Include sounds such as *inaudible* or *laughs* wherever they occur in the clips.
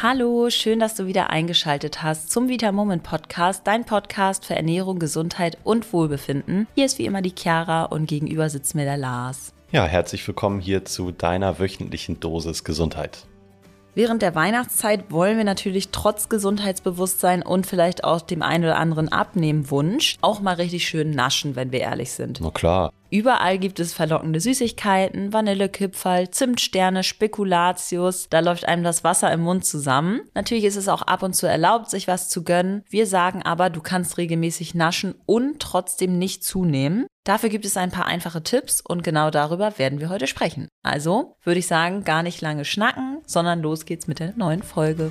Hallo, schön, dass du wieder eingeschaltet hast zum Vita Moment Podcast, dein Podcast für Ernährung, Gesundheit und Wohlbefinden. Hier ist wie immer die Chiara und gegenüber sitzt mir der Lars. Ja, herzlich willkommen hier zu deiner wöchentlichen Dosis Gesundheit. Während der Weihnachtszeit wollen wir natürlich trotz Gesundheitsbewusstsein und vielleicht auch dem einen oder anderen Abnehmwunsch auch mal richtig schön naschen, wenn wir ehrlich sind. Na klar. Überall gibt es verlockende Süßigkeiten, Vanillekipferl, Zimtsterne, Spekulatius. Da läuft einem das Wasser im Mund zusammen. Natürlich ist es auch ab und zu erlaubt, sich was zu gönnen. Wir sagen aber, du kannst regelmäßig naschen und trotzdem nicht zunehmen. Dafür gibt es ein paar einfache Tipps und genau darüber werden wir heute sprechen. Also würde ich sagen, gar nicht lange schnacken, sondern los geht's mit der neuen Folge.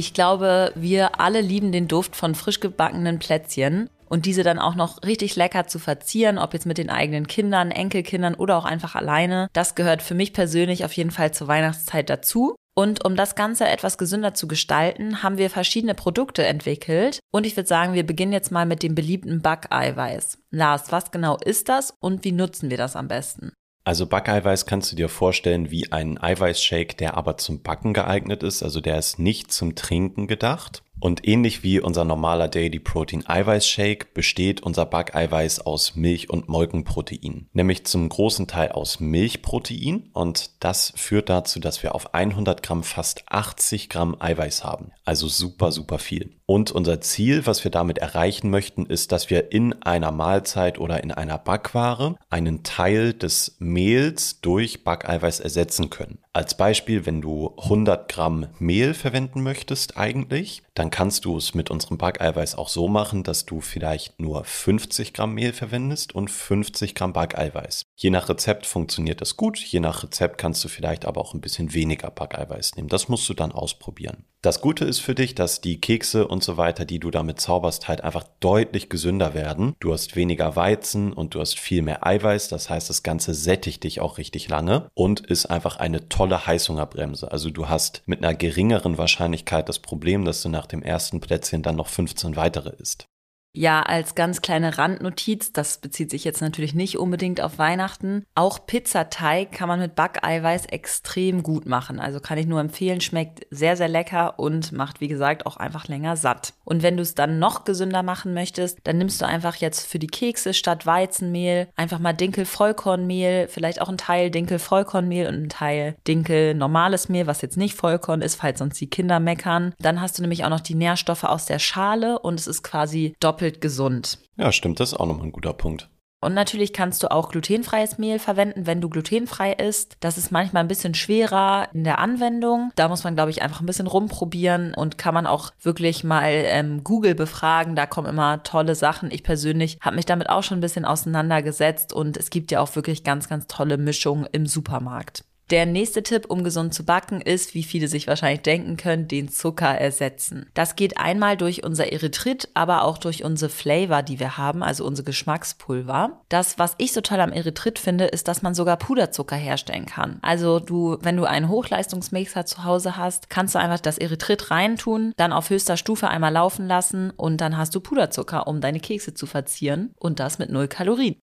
Ich glaube, wir alle lieben den Duft von frisch gebackenen Plätzchen und diese dann auch noch richtig lecker zu verzieren, ob jetzt mit den eigenen Kindern, Enkelkindern oder auch einfach alleine. Das gehört für mich persönlich auf jeden Fall zur Weihnachtszeit dazu. Und um das Ganze etwas gesünder zu gestalten, haben wir verschiedene Produkte entwickelt. Und ich würde sagen, wir beginnen jetzt mal mit dem beliebten Backeiweiß. Lars, was genau ist das und wie nutzen wir das am besten? Also Backeiweiß kannst du dir vorstellen wie einen Eiweißshake, der aber zum Backen geeignet ist. Also der ist nicht zum Trinken gedacht. Und ähnlich wie unser normaler Daily Protein Eiweißshake besteht unser Backeiweiß aus Milch und Molkenprotein. Nämlich zum großen Teil aus Milchprotein und das führt dazu, dass wir auf 100 Gramm fast 80 Gramm Eiweiß haben. Also super, super viel. Und unser Ziel, was wir damit erreichen möchten, ist, dass wir in einer Mahlzeit oder in einer Backware einen Teil des Mehls durch Backeiweiß ersetzen können. Als Beispiel, wenn du 100 Gramm Mehl verwenden möchtest eigentlich, dann kannst du es mit unserem Backeiweiß auch so machen, dass du vielleicht nur 50 Gramm Mehl verwendest und 50 Gramm Backeiweiß. Je nach Rezept funktioniert das gut, je nach Rezept kannst du vielleicht aber auch ein bisschen weniger Backeiweiß nehmen. Das musst du dann ausprobieren. Das Gute ist für dich, dass die Kekse und so weiter, die du damit zauberst, halt einfach deutlich gesünder werden. Du hast weniger Weizen und du hast viel mehr Eiweiß. Das heißt, das Ganze sättigt dich auch richtig lange und ist einfach eine tolle Heißhungerbremse. Also du hast mit einer geringeren Wahrscheinlichkeit das Problem, dass du nach dem ersten Plätzchen dann noch 15 weitere isst. Ja, als ganz kleine Randnotiz, das bezieht sich jetzt natürlich nicht unbedingt auf Weihnachten. Auch Pizzateig kann man mit Backeiweiß extrem gut machen. Also kann ich nur empfehlen, schmeckt sehr, sehr lecker und macht, wie gesagt, auch einfach länger satt. Und wenn du es dann noch gesünder machen möchtest, dann nimmst du einfach jetzt für die Kekse statt Weizenmehl einfach mal Dinkel-Vollkornmehl, vielleicht auch ein Teil Dinkel-Vollkornmehl und ein Teil Dinkel normales Mehl, was jetzt nicht Vollkorn ist, falls sonst die Kinder meckern. Dann hast du nämlich auch noch die Nährstoffe aus der Schale und es ist quasi doppelt doppelt gesund. Ja, stimmt, das ist auch nochmal ein guter Punkt. Und natürlich kannst du auch glutenfreies Mehl verwenden, wenn du glutenfrei isst. Das ist manchmal ein bisschen schwerer in der Anwendung. Da muss man, glaube ich, einfach ein bisschen rumprobieren und kann man auch wirklich mal ähm, Google befragen. Da kommen immer tolle Sachen. Ich persönlich habe mich damit auch schon ein bisschen auseinandergesetzt und es gibt ja auch wirklich ganz, ganz tolle Mischungen im Supermarkt. Der nächste Tipp, um gesund zu backen, ist, wie viele sich wahrscheinlich denken können, den Zucker ersetzen. Das geht einmal durch unser Erythrit, aber auch durch unsere Flavor, die wir haben, also unsere Geschmackspulver. Das, was ich so toll am Erythrit finde, ist, dass man sogar Puderzucker herstellen kann. Also du, wenn du einen Hochleistungsmixer zu Hause hast, kannst du einfach das Erythrit reintun, dann auf höchster Stufe einmal laufen lassen und dann hast du Puderzucker, um deine Kekse zu verzieren und das mit null Kalorien.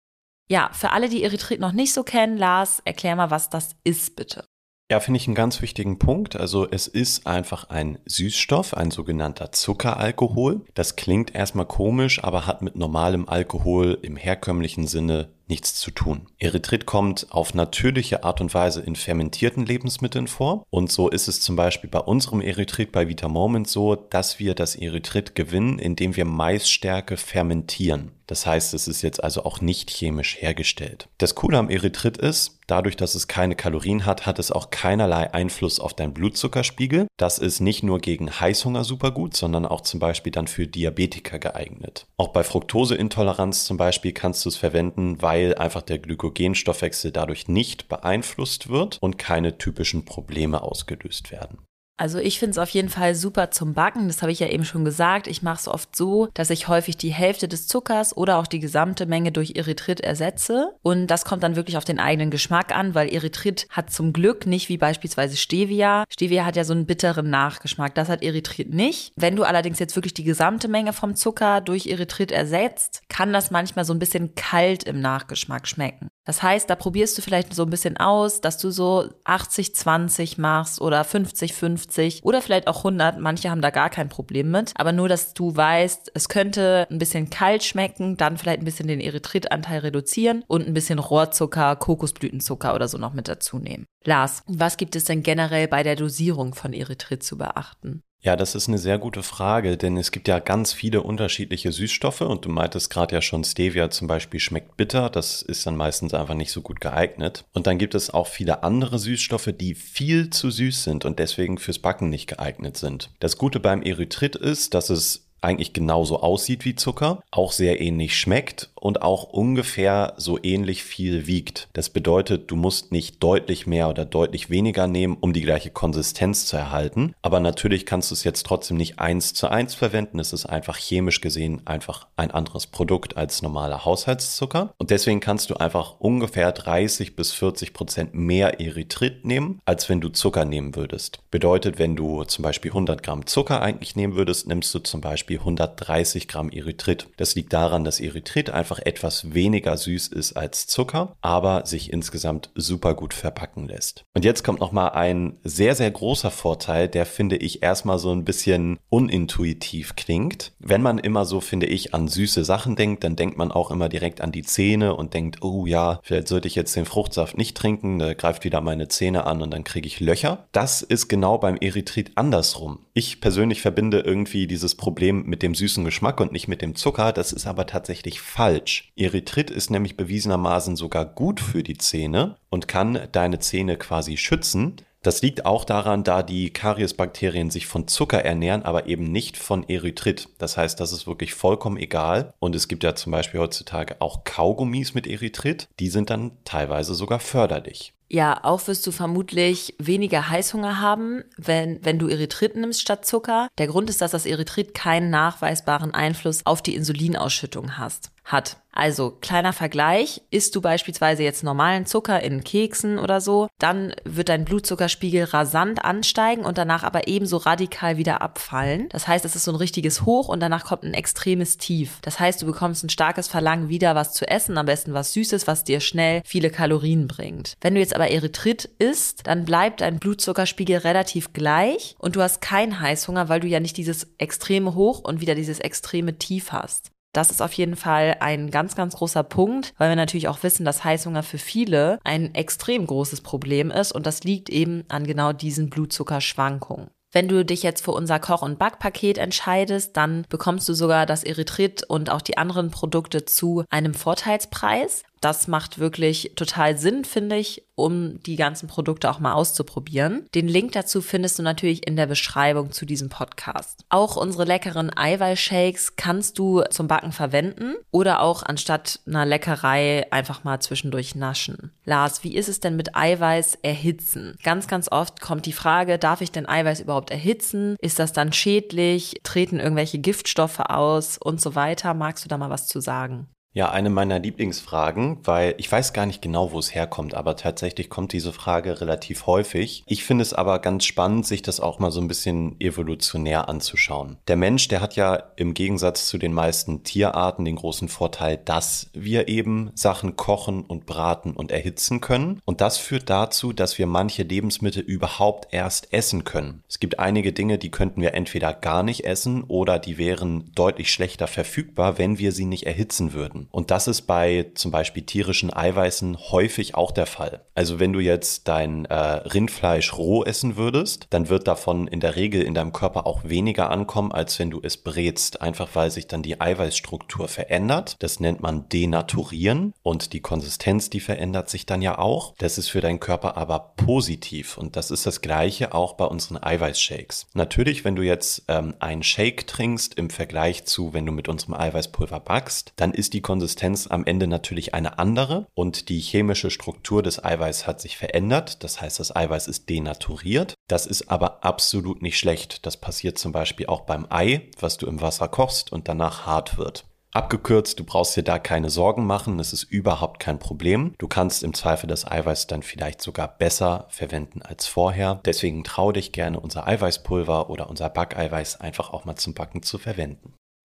Ja, für alle, die Erythrit noch nicht so kennen, Lars, erklär mal, was das ist, bitte. Ja, finde ich einen ganz wichtigen Punkt. Also es ist einfach ein Süßstoff, ein sogenannter Zuckeralkohol. Das klingt erstmal komisch, aber hat mit normalem Alkohol im herkömmlichen Sinne nichts zu tun. Erythrit kommt auf natürliche Art und Weise in fermentierten Lebensmitteln vor. Und so ist es zum Beispiel bei unserem Erythrit bei Vita Moment so, dass wir das Erythrit gewinnen, indem wir Maisstärke fermentieren. Das heißt, es ist jetzt also auch nicht chemisch hergestellt. Das Coole am Erythrit ist, dadurch, dass es keine Kalorien hat, hat es auch keinerlei Einfluss auf deinen Blutzuckerspiegel. Das ist nicht nur gegen Heißhunger super gut, sondern auch zum Beispiel dann für Diabetiker geeignet. Auch bei Fructoseintoleranz zum Beispiel kannst du es verwenden, weil weil einfach der Glykogenstoffwechsel dadurch nicht beeinflusst wird und keine typischen Probleme ausgelöst werden. Also ich finde es auf jeden Fall super zum Backen. Das habe ich ja eben schon gesagt. Ich mache es oft so, dass ich häufig die Hälfte des Zuckers oder auch die gesamte Menge durch Erythrit ersetze. Und das kommt dann wirklich auf den eigenen Geschmack an, weil Erythrit hat zum Glück nicht wie beispielsweise Stevia. Stevia hat ja so einen bitteren Nachgeschmack. Das hat Erythrit nicht. Wenn du allerdings jetzt wirklich die gesamte Menge vom Zucker durch Erythrit ersetzt, kann das manchmal so ein bisschen kalt im Nachgeschmack schmecken. Das heißt, da probierst du vielleicht so ein bisschen aus, dass du so 80-20 machst oder 50-50 oder vielleicht auch 100. Manche haben da gar kein Problem mit. Aber nur, dass du weißt, es könnte ein bisschen kalt schmecken, dann vielleicht ein bisschen den Erythritanteil reduzieren und ein bisschen Rohrzucker, Kokosblütenzucker oder so noch mit dazu nehmen. Lars, was gibt es denn generell bei der Dosierung von Erythrit zu beachten? Ja, das ist eine sehr gute Frage, denn es gibt ja ganz viele unterschiedliche Süßstoffe und du meintest gerade ja schon, Stevia zum Beispiel schmeckt bitter, das ist dann meistens einfach nicht so gut geeignet. Und dann gibt es auch viele andere Süßstoffe, die viel zu süß sind und deswegen fürs Backen nicht geeignet sind. Das Gute beim Erythrit ist, dass es eigentlich genauso aussieht wie Zucker, auch sehr ähnlich schmeckt und auch ungefähr so ähnlich viel wiegt. Das bedeutet, du musst nicht deutlich mehr oder deutlich weniger nehmen, um die gleiche Konsistenz zu erhalten. Aber natürlich kannst du es jetzt trotzdem nicht eins zu eins verwenden. Es ist einfach chemisch gesehen einfach ein anderes Produkt als normaler Haushaltszucker. Und deswegen kannst du einfach ungefähr 30 bis 40 Prozent mehr Erythrit nehmen, als wenn du Zucker nehmen würdest. Bedeutet, wenn du zum Beispiel 100 Gramm Zucker eigentlich nehmen würdest, nimmst du zum Beispiel Beispiel 130 Gramm Erythrit. Das liegt daran, dass Erythrit einfach etwas weniger süß ist als Zucker, aber sich insgesamt super gut verpacken lässt. Und jetzt kommt nochmal ein sehr, sehr großer Vorteil, der finde ich erstmal so ein bisschen unintuitiv klingt. Wenn man immer so, finde ich, an süße Sachen denkt, dann denkt man auch immer direkt an die Zähne und denkt, oh ja, vielleicht sollte ich jetzt den Fruchtsaft nicht trinken, da greift wieder meine Zähne an und dann kriege ich Löcher. Das ist genau beim Erythrit andersrum. Ich persönlich verbinde irgendwie dieses Problem mit dem süßen Geschmack und nicht mit dem Zucker. Das ist aber tatsächlich falsch. Erythrit ist nämlich bewiesenermaßen sogar gut für die Zähne und kann deine Zähne quasi schützen. Das liegt auch daran, da die Kariesbakterien sich von Zucker ernähren, aber eben nicht von Erythrit. Das heißt, das ist wirklich vollkommen egal. Und es gibt ja zum Beispiel heutzutage auch Kaugummis mit Erythrit. Die sind dann teilweise sogar förderlich. Ja, auch wirst du vermutlich weniger Heißhunger haben, wenn, wenn du Erythrit nimmst statt Zucker. Der Grund ist, dass das Erythrit keinen nachweisbaren Einfluss auf die Insulinausschüttung hast, hat. Also, kleiner Vergleich, isst du beispielsweise jetzt normalen Zucker in Keksen oder so, dann wird dein Blutzuckerspiegel rasant ansteigen und danach aber ebenso radikal wieder abfallen. Das heißt, es ist so ein richtiges Hoch und danach kommt ein extremes Tief. Das heißt, du bekommst ein starkes Verlangen, wieder was zu essen, am besten was Süßes, was dir schnell viele Kalorien bringt. Wenn du jetzt aber Erythrit isst, dann bleibt dein Blutzuckerspiegel relativ gleich und du hast keinen Heißhunger, weil du ja nicht dieses extreme Hoch und wieder dieses extreme Tief hast. Das ist auf jeden Fall ein ganz, ganz großer Punkt, weil wir natürlich auch wissen, dass Heißhunger für viele ein extrem großes Problem ist und das liegt eben an genau diesen Blutzuckerschwankungen. Wenn du dich jetzt für unser Koch- und Backpaket entscheidest, dann bekommst du sogar das Erythrit und auch die anderen Produkte zu einem Vorteilspreis das macht wirklich total Sinn, finde ich, um die ganzen Produkte auch mal auszuprobieren. Den Link dazu findest du natürlich in der Beschreibung zu diesem Podcast. Auch unsere leckeren Eiweißshakes kannst du zum Backen verwenden oder auch anstatt einer Leckerei einfach mal zwischendurch naschen. Lars, wie ist es denn mit Eiweiß erhitzen? Ganz, ganz oft kommt die Frage, darf ich denn Eiweiß überhaupt erhitzen? Ist das dann schädlich? Treten irgendwelche Giftstoffe aus und so weiter? Magst du da mal was zu sagen? Ja, eine meiner Lieblingsfragen, weil ich weiß gar nicht genau, wo es herkommt, aber tatsächlich kommt diese Frage relativ häufig. Ich finde es aber ganz spannend, sich das auch mal so ein bisschen evolutionär anzuschauen. Der Mensch, der hat ja im Gegensatz zu den meisten Tierarten den großen Vorteil, dass wir eben Sachen kochen und braten und erhitzen können. Und das führt dazu, dass wir manche Lebensmittel überhaupt erst essen können. Es gibt einige Dinge, die könnten wir entweder gar nicht essen oder die wären deutlich schlechter verfügbar, wenn wir sie nicht erhitzen würden. Und das ist bei zum Beispiel tierischen Eiweißen häufig auch der Fall. Also wenn du jetzt dein äh, Rindfleisch roh essen würdest, dann wird davon in der Regel in deinem Körper auch weniger ankommen, als wenn du es brätst, einfach weil sich dann die Eiweißstruktur verändert. Das nennt man Denaturieren und die Konsistenz, die verändert sich dann ja auch. Das ist für deinen Körper aber positiv und das ist das gleiche auch bei unseren Eiweißshakes. Natürlich, wenn du jetzt ähm, einen Shake trinkst im Vergleich zu, wenn du mit unserem Eiweißpulver backst, dann ist die Konsistenz Konsistenz am Ende natürlich eine andere und die chemische Struktur des Eiweiß hat sich verändert. Das heißt, das Eiweiß ist denaturiert. Das ist aber absolut nicht schlecht. Das passiert zum Beispiel auch beim Ei, was du im Wasser kochst und danach hart wird. Abgekürzt, du brauchst dir da keine Sorgen machen, es ist überhaupt kein Problem. Du kannst im Zweifel das Eiweiß dann vielleicht sogar besser verwenden als vorher. Deswegen trau dich gerne unser Eiweißpulver oder unser Backeiweiß einfach auch mal zum Backen zu verwenden.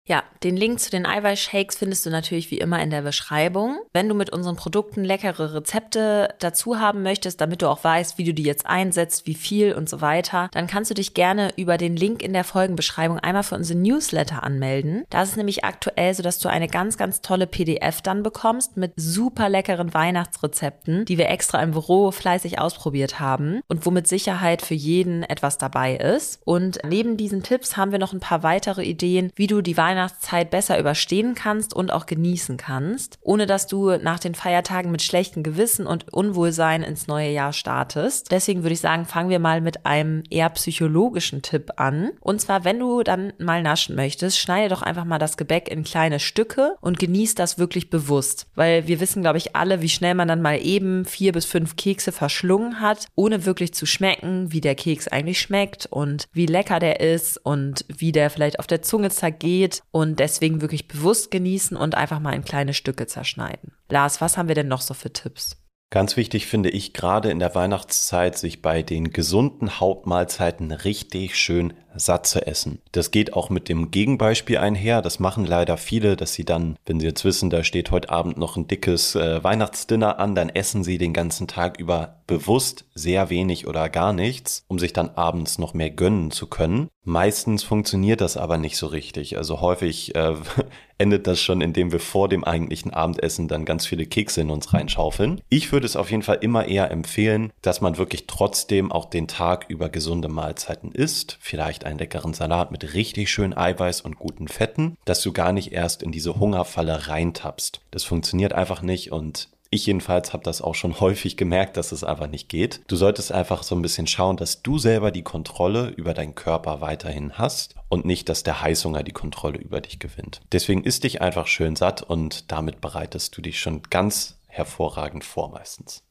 Ja, den Link zu den Eiweißshakes findest du natürlich wie immer in der Beschreibung. Wenn du mit unseren Produkten leckere Rezepte dazu haben möchtest, damit du auch weißt, wie du die jetzt einsetzt, wie viel und so weiter, dann kannst du dich gerne über den Link in der Folgenbeschreibung einmal für unsere Newsletter anmelden. Da ist nämlich aktuell so, dass du eine ganz, ganz tolle PDF dann bekommst mit super leckeren Weihnachtsrezepten, die wir extra im Büro fleißig ausprobiert haben und wo mit Sicherheit für jeden etwas dabei ist. Und neben diesen Tipps haben wir noch ein paar weitere Ideen, wie du die Weihnachts Weihnachtszeit besser überstehen kannst und auch genießen kannst, ohne dass du nach den Feiertagen mit schlechtem Gewissen und Unwohlsein ins neue Jahr startest. Deswegen würde ich sagen, fangen wir mal mit einem eher psychologischen Tipp an. Und zwar, wenn du dann mal naschen möchtest, schneide doch einfach mal das Gebäck in kleine Stücke und genieß das wirklich bewusst. Weil wir wissen, glaube ich, alle, wie schnell man dann mal eben vier bis fünf Kekse verschlungen hat, ohne wirklich zu schmecken, wie der Keks eigentlich schmeckt und wie lecker der ist und wie der vielleicht auf der Zunge zergeht und deswegen wirklich bewusst genießen und einfach mal in kleine Stücke zerschneiden. Lars, was haben wir denn noch so für Tipps? Ganz wichtig finde ich gerade in der Weihnachtszeit, sich bei den gesunden Hauptmahlzeiten richtig schön satt zu essen. Das geht auch mit dem Gegenbeispiel einher. Das machen leider viele, dass sie dann, wenn sie jetzt wissen, da steht heute Abend noch ein dickes äh, Weihnachtsdinner an, dann essen sie den ganzen Tag über bewusst sehr wenig oder gar nichts, um sich dann abends noch mehr gönnen zu können. Meistens funktioniert das aber nicht so richtig. Also häufig äh, *laughs* endet das schon, indem wir vor dem eigentlichen Abendessen dann ganz viele Kekse in uns reinschaufeln. Ich würde es auf jeden Fall immer eher empfehlen, dass man wirklich trotzdem auch den Tag über gesunde Mahlzeiten isst. Vielleicht einen leckeren Salat mit richtig schön Eiweiß und guten Fetten, dass du gar nicht erst in diese Hungerfalle reintappst. Das funktioniert einfach nicht und ich jedenfalls habe das auch schon *laughs* häufig gemerkt, dass es einfach nicht geht. Du solltest einfach so ein bisschen schauen, dass du selber die Kontrolle über deinen Körper weiterhin hast und nicht, dass der Heißhunger die Kontrolle über dich gewinnt. Deswegen isst dich einfach schön satt und damit bereitest du dich schon ganz hervorragend vor meistens.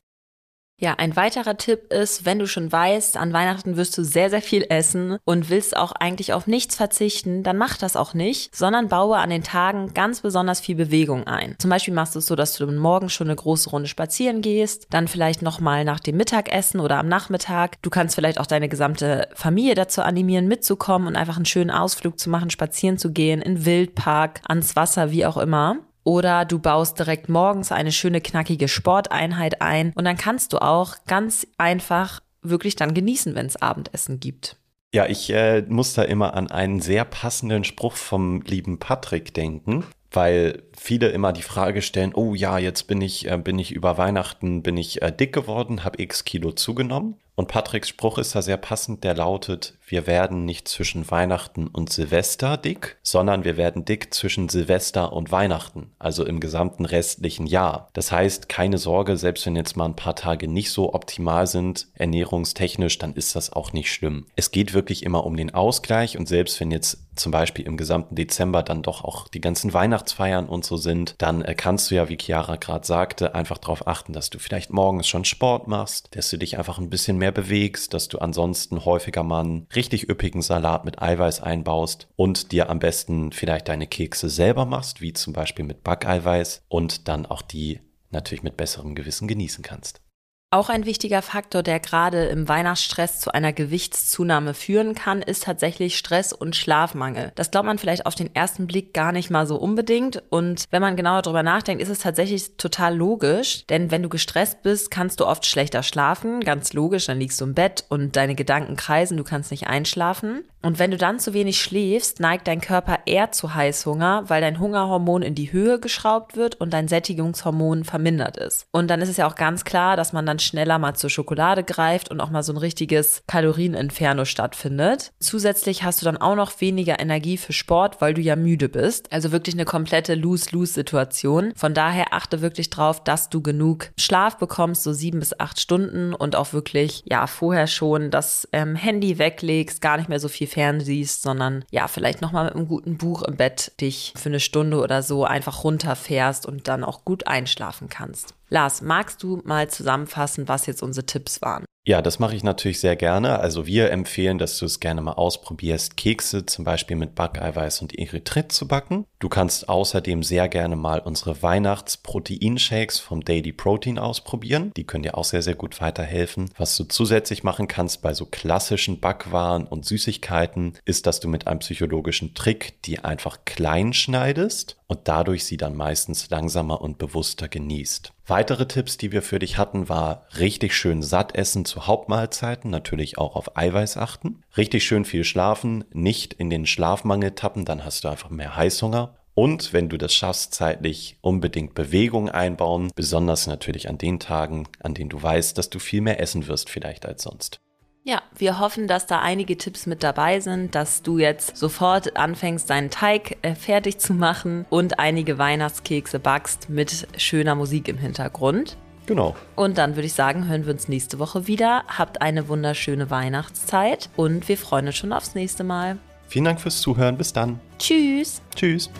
Ja, ein weiterer Tipp ist, wenn du schon weißt, an Weihnachten wirst du sehr, sehr viel essen und willst auch eigentlich auf nichts verzichten, dann mach das auch nicht, sondern baue an den Tagen ganz besonders viel Bewegung ein. Zum Beispiel machst du es so, dass du morgen schon eine große Runde spazieren gehst, dann vielleicht nochmal nach dem Mittagessen oder am Nachmittag. Du kannst vielleicht auch deine gesamte Familie dazu animieren, mitzukommen und einfach einen schönen Ausflug zu machen, spazieren zu gehen, in Wildpark, ans Wasser, wie auch immer. Oder du baust direkt morgens eine schöne knackige Sporteinheit ein und dann kannst du auch ganz einfach wirklich dann genießen, wenn es Abendessen gibt. Ja, ich äh, muss da immer an einen sehr passenden Spruch vom lieben Patrick denken, weil viele immer die Frage stellen, oh ja, jetzt bin ich, äh, bin ich über Weihnachten, bin ich äh, dick geworden, habe x Kilo zugenommen. Und Patricks Spruch ist da sehr passend, der lautet, wir werden nicht zwischen Weihnachten und Silvester dick, sondern wir werden dick zwischen Silvester und Weihnachten, also im gesamten restlichen Jahr. Das heißt, keine Sorge, selbst wenn jetzt mal ein paar Tage nicht so optimal sind, ernährungstechnisch, dann ist das auch nicht schlimm. Es geht wirklich immer um den Ausgleich und selbst wenn jetzt zum Beispiel im gesamten Dezember dann doch auch die ganzen Weihnachtsfeiern und so sind, dann äh, kannst du ja, wie Chiara gerade sagte, einfach darauf achten, dass du vielleicht morgens schon Sport machst, dass du dich einfach ein bisschen mehr mehr bewegst, dass du ansonsten häufiger mal einen richtig üppigen Salat mit Eiweiß einbaust und dir am besten vielleicht deine Kekse selber machst, wie zum Beispiel mit Backeiweiß und dann auch die natürlich mit besserem Gewissen genießen kannst. Auch ein wichtiger Faktor, der gerade im Weihnachtsstress zu einer Gewichtszunahme führen kann, ist tatsächlich Stress und Schlafmangel. Das glaubt man vielleicht auf den ersten Blick gar nicht mal so unbedingt. Und wenn man genauer darüber nachdenkt, ist es tatsächlich total logisch. Denn wenn du gestresst bist, kannst du oft schlechter schlafen. Ganz logisch, dann liegst du im Bett und deine Gedanken kreisen, du kannst nicht einschlafen. Und wenn du dann zu wenig schläfst, neigt dein Körper eher zu Heißhunger, weil dein Hungerhormon in die Höhe geschraubt wird und dein Sättigungshormon vermindert ist. Und dann ist es ja auch ganz klar, dass man dann schneller mal zur Schokolade greift und auch mal so ein richtiges Kalorieninferno stattfindet. Zusätzlich hast du dann auch noch weniger Energie für Sport, weil du ja müde bist. Also wirklich eine komplette Lose-Lose-Situation. Von daher achte wirklich drauf, dass du genug Schlaf bekommst, so sieben bis acht Stunden und auch wirklich, ja, vorher schon das ähm, Handy weglegst, gar nicht mehr so viel fernsiehst, sondern ja, vielleicht nochmal mit einem guten Buch im Bett dich für eine Stunde oder so einfach runterfährst und dann auch gut einschlafen kannst. Lars, magst du mal zusammenfassen, was jetzt unsere Tipps waren? Ja, das mache ich natürlich sehr gerne. Also wir empfehlen, dass du es gerne mal ausprobierst, Kekse zum Beispiel mit Backeiweiß und Erythrit zu backen. Du kannst außerdem sehr gerne mal unsere Weihnachtsproteinshakes vom Daily Protein ausprobieren. Die können dir auch sehr, sehr gut weiterhelfen. Was du zusätzlich machen kannst bei so klassischen Backwaren und Süßigkeiten, ist, dass du mit einem psychologischen Trick die einfach klein schneidest und dadurch sie dann meistens langsamer und bewusster genießt. Weitere Tipps, die wir für dich hatten, war richtig schön satt essen zu Hauptmahlzeiten, natürlich auch auf Eiweiß achten. Richtig schön viel schlafen, nicht in den Schlafmangel tappen, dann hast du einfach mehr Heißhunger. Und wenn du das schaffst, zeitlich unbedingt Bewegung einbauen, besonders natürlich an den Tagen, an denen du weißt, dass du viel mehr essen wirst vielleicht als sonst. Ja, wir hoffen, dass da einige Tipps mit dabei sind, dass du jetzt sofort anfängst, deinen Teig äh, fertig zu machen und einige Weihnachtskekse backst mit schöner Musik im Hintergrund. Genau. Und dann würde ich sagen, hören wir uns nächste Woche wieder. Habt eine wunderschöne Weihnachtszeit und wir freuen uns schon aufs nächste Mal. Vielen Dank fürs Zuhören. Bis dann. Tschüss. Tschüss.